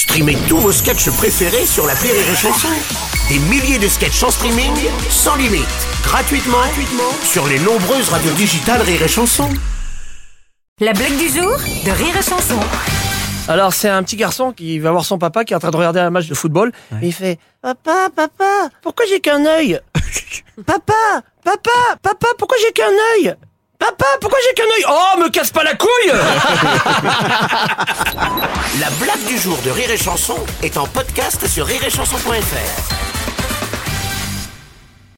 Streamez tous vos sketchs préférés sur la Rire et Chanson. Des milliers de sketchs en streaming, sans limite, gratuitement, gratuitement sur les nombreuses radios digitales Rire et Chanson. La blague du jour de Rire et Chanson. Alors c'est un petit garçon qui va voir son papa qui est en train de regarder un match de football et il fait Papa, papa, pourquoi j'ai qu'un œil? Papa, papa, papa, pourquoi j'ai qu'un œil? Papa, pourquoi j'ai qu'un œil? Oh, me casse pas la couille La blague du jour de Rire et Chanson est en podcast sur rireetchanson.fr.